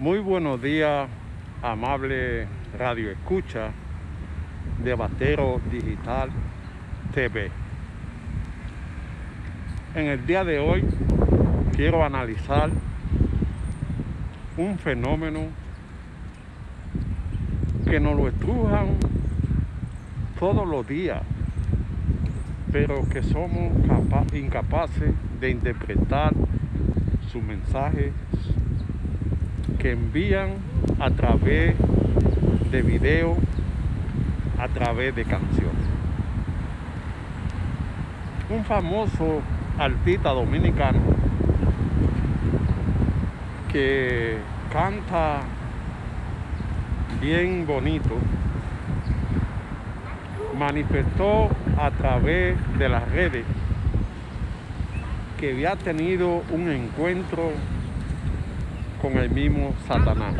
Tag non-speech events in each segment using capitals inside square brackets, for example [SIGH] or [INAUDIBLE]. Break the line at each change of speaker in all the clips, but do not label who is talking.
Muy buenos días, amable radio escucha de Batero Digital TV. En el día de hoy quiero analizar un fenómeno que nos lo estrujan todos los días, pero que somos incapaces de interpretar su mensaje que envían a través de videos, a través de canciones. Un famoso artista dominicano que canta bien bonito, manifestó a través de las redes que había tenido un encuentro con el mismo Satanás.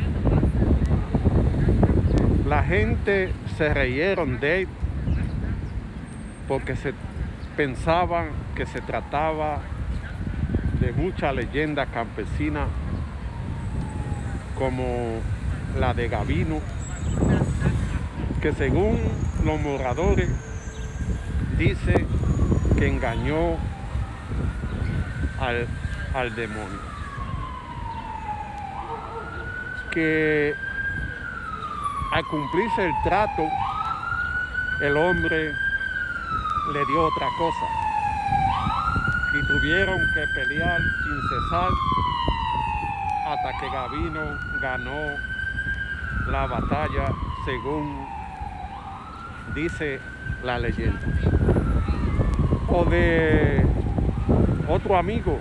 La gente se reyeron de él porque se pensaban que se trataba de muchas leyendas campesinas como la de Gavino, que según los moradores dice que engañó al, al demonio. Que al cumplirse el trato, el hombre le dio otra cosa. Y tuvieron que pelear sin cesar hasta que Gavino ganó la batalla según dice la leyenda. O de otro amigo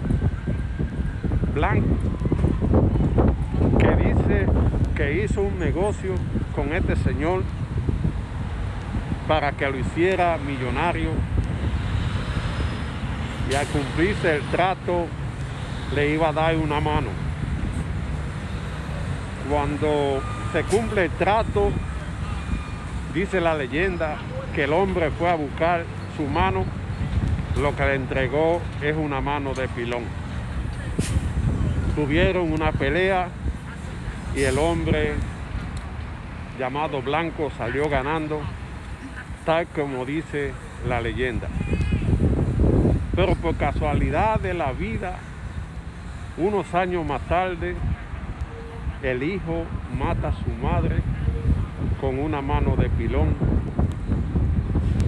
blanco hizo un negocio con este señor para que lo hiciera millonario y al cumplirse el trato le iba a dar una mano. Cuando se cumple el trato, dice la leyenda que el hombre fue a buscar su mano, lo que le entregó es una mano de pilón. Tuvieron una pelea y el hombre llamado Blanco salió ganando, tal como dice la leyenda. Pero por casualidad de la vida, unos años más tarde, el hijo mata a su madre con una mano de pilón,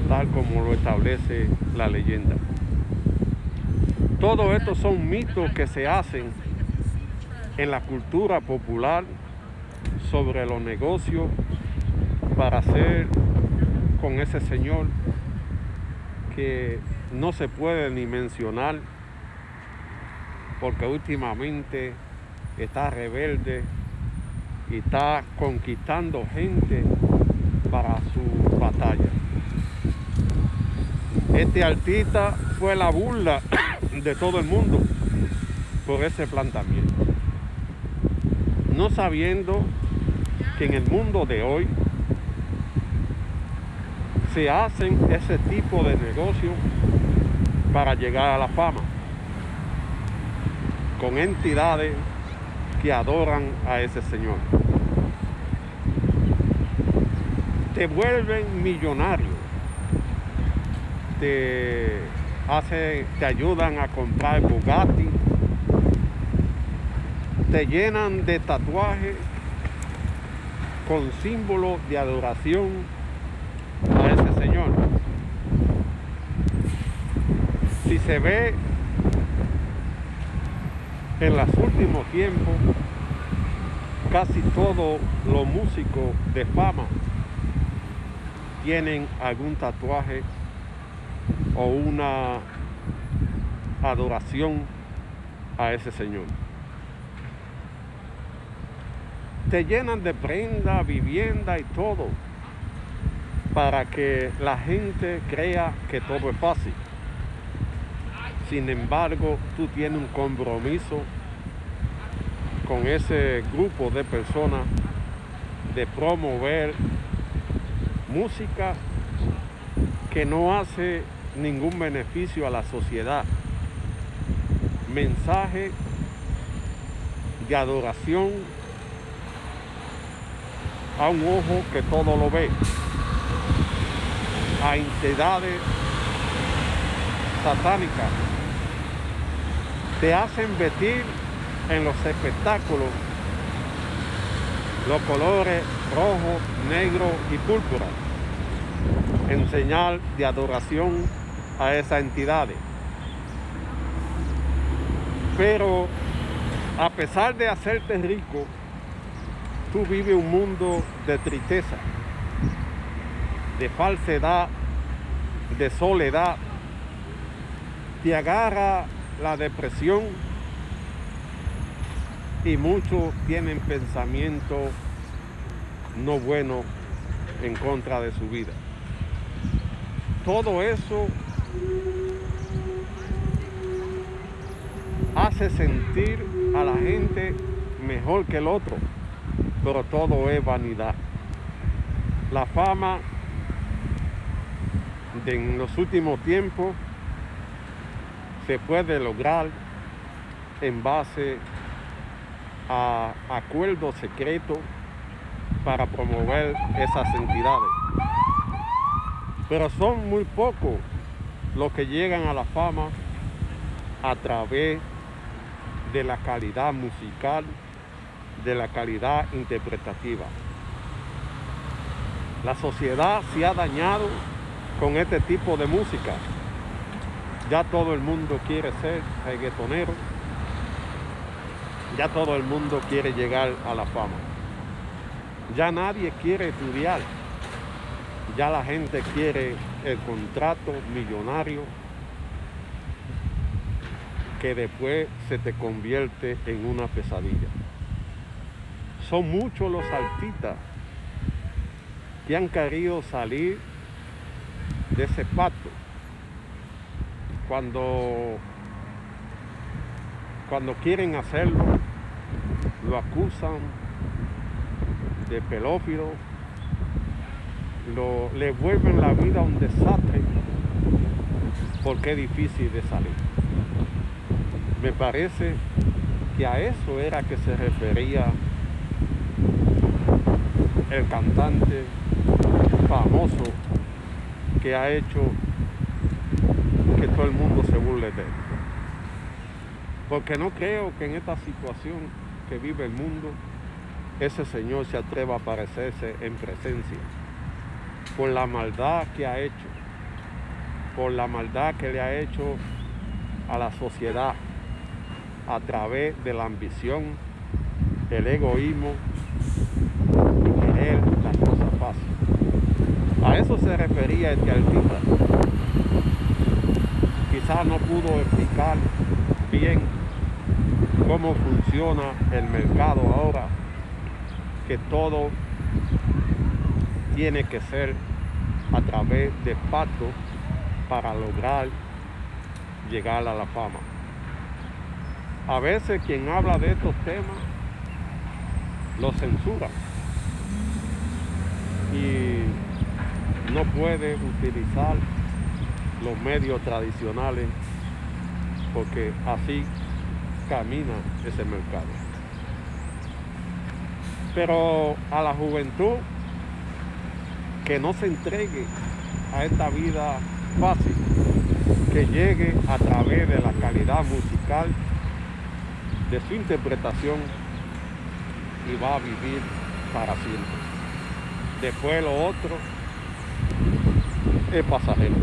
tal como lo establece la leyenda. Todo esto son mitos que se hacen en la cultura popular sobre los negocios para hacer con ese señor que no se puede ni mencionar porque últimamente está rebelde y está conquistando gente para su batalla. Este artista fue la burla [COUGHS] de todo el mundo por ese planteamiento. No sabiendo que en el mundo de hoy se hacen ese tipo de negocios para llegar a la fama con entidades que adoran a ese Señor. Te vuelven millonario, te, hace, te ayudan a comprar Bugatti, te llenan de tatuajes con símbolos de adoración a ese Señor. Si se ve en los últimos tiempos, casi todos los músicos de fama tienen algún tatuaje o una adoración a ese Señor. Te llenan de prenda, vivienda y todo para que la gente crea que todo es fácil. Sin embargo, tú tienes un compromiso con ese grupo de personas de promover música que no hace ningún beneficio a la sociedad. Mensaje de adoración a un ojo que todo lo ve, a entidades satánicas. Te hacen vestir en los espectáculos los colores rojo, negro y púrpura en señal de adoración a esas entidades. Pero a pesar de hacerte rico, tú vives un mundo de tristeza, de falsedad, de soledad. Te agarra la depresión y muchos tienen pensamientos no buenos en contra de su vida. Todo eso hace sentir a la gente mejor que el otro, pero todo es vanidad. La fama de en los últimos tiempos se puede lograr en base a acuerdos secretos para promover esas entidades. Pero son muy pocos los que llegan a la fama a través de la calidad musical, de la calidad interpretativa. La sociedad se ha dañado con este tipo de música. Ya todo el mundo quiere ser reggaetonero. Ya todo el mundo quiere llegar a la fama. Ya nadie quiere estudiar. Ya la gente quiere el contrato millonario que después se te convierte en una pesadilla. Son muchos los artistas que han querido salir de ese pacto. Cuando, cuando quieren hacerlo, lo acusan de pelófilo, lo, le vuelven la vida un desastre porque es difícil de salir. Me parece que a eso era que se refería el cantante famoso que ha hecho que todo el mundo se burle de él. Porque no creo que en esta situación que vive el mundo, ese señor se atreva a aparecerse en presencia por la maldad que ha hecho, por la maldad que le ha hecho a la sociedad a través de la ambición, el egoísmo A eso se refería este artista. Quizás no pudo explicar bien cómo funciona el mercado ahora, que todo tiene que ser a través de pactos para lograr llegar a la fama. A veces quien habla de estos temas lo censura y no puede utilizar los medios tradicionales porque así camina ese mercado. Pero a la juventud que no se entregue a esta vida fácil, que llegue a través de la calidad musical de su interpretación y va a vivir para siempre. Después lo otro es pasajero.